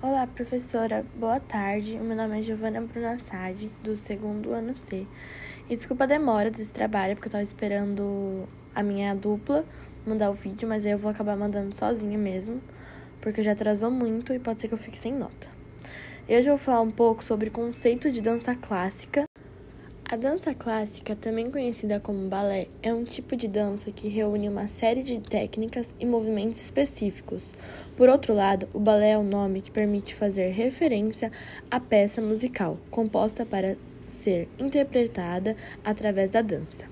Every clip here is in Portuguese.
Olá, professora. Boa tarde. O meu nome é Giovana Bruna Sade, do segundo ano C. E desculpa a demora desse trabalho, porque eu tava esperando a minha dupla mandar o vídeo, mas aí eu vou acabar mandando sozinha mesmo, porque já atrasou muito e pode ser que eu fique sem nota. E hoje eu vou falar um pouco sobre o conceito de dança clássica a dança clássica, também conhecida como balé, é um tipo de dança que reúne uma série de técnicas e movimentos específicos. Por outro lado, o balé é um nome que permite fazer referência à peça musical, composta para ser interpretada através da dança.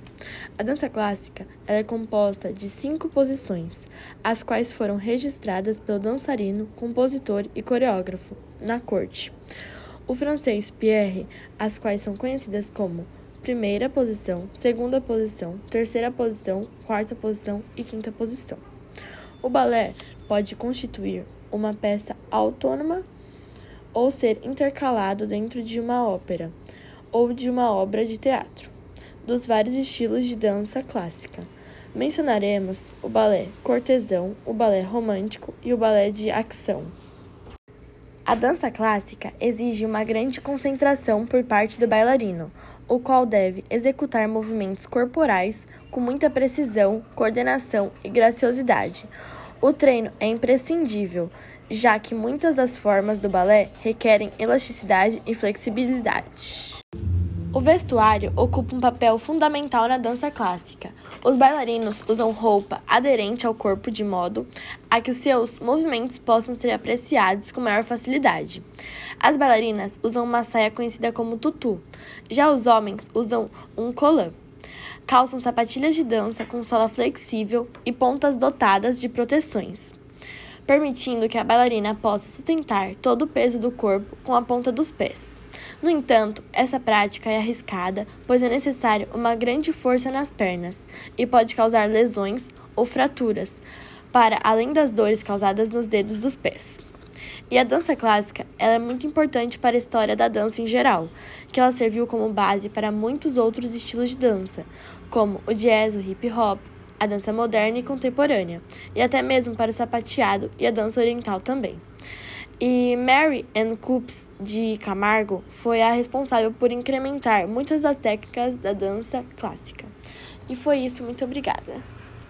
A dança clássica é composta de cinco posições, as quais foram registradas pelo dançarino, compositor e coreógrafo na corte o francês Pierre, as quais são conhecidas como primeira posição, segunda posição, terceira posição, quarta posição e quinta posição. O balé pode constituir uma peça autônoma ou ser intercalado dentro de uma ópera ou de uma obra de teatro, dos vários estilos de dança clássica. Mencionaremos o balé cortesão, o balé romântico e o balé de ação. A dança clássica exige uma grande concentração por parte do bailarino, o qual deve executar movimentos corporais com muita precisão, coordenação e graciosidade. O treino é imprescindível, já que muitas das formas do balé requerem elasticidade e flexibilidade. O vestuário ocupa um papel fundamental na dança clássica. Os bailarinos usam roupa aderente ao corpo de modo a que os seus movimentos possam ser apreciados com maior facilidade. As bailarinas usam uma saia conhecida como tutu. Já os homens usam um colã. Calçam sapatilhas de dança com sola flexível e pontas dotadas de proteções, permitindo que a bailarina possa sustentar todo o peso do corpo com a ponta dos pés. No entanto, essa prática é arriscada, pois é necessário uma grande força nas pernas e pode causar lesões ou fraturas, para além das dores causadas nos dedos dos pés. E a dança clássica ela é muito importante para a história da dança em geral, que ela serviu como base para muitos outros estilos de dança, como o jazz, o hip hop, a dança moderna e contemporânea, e até mesmo para o sapateado e a dança oriental também. E Mary Ann Coops de Camargo foi a responsável por incrementar muitas das técnicas da dança clássica. E foi isso, muito obrigada.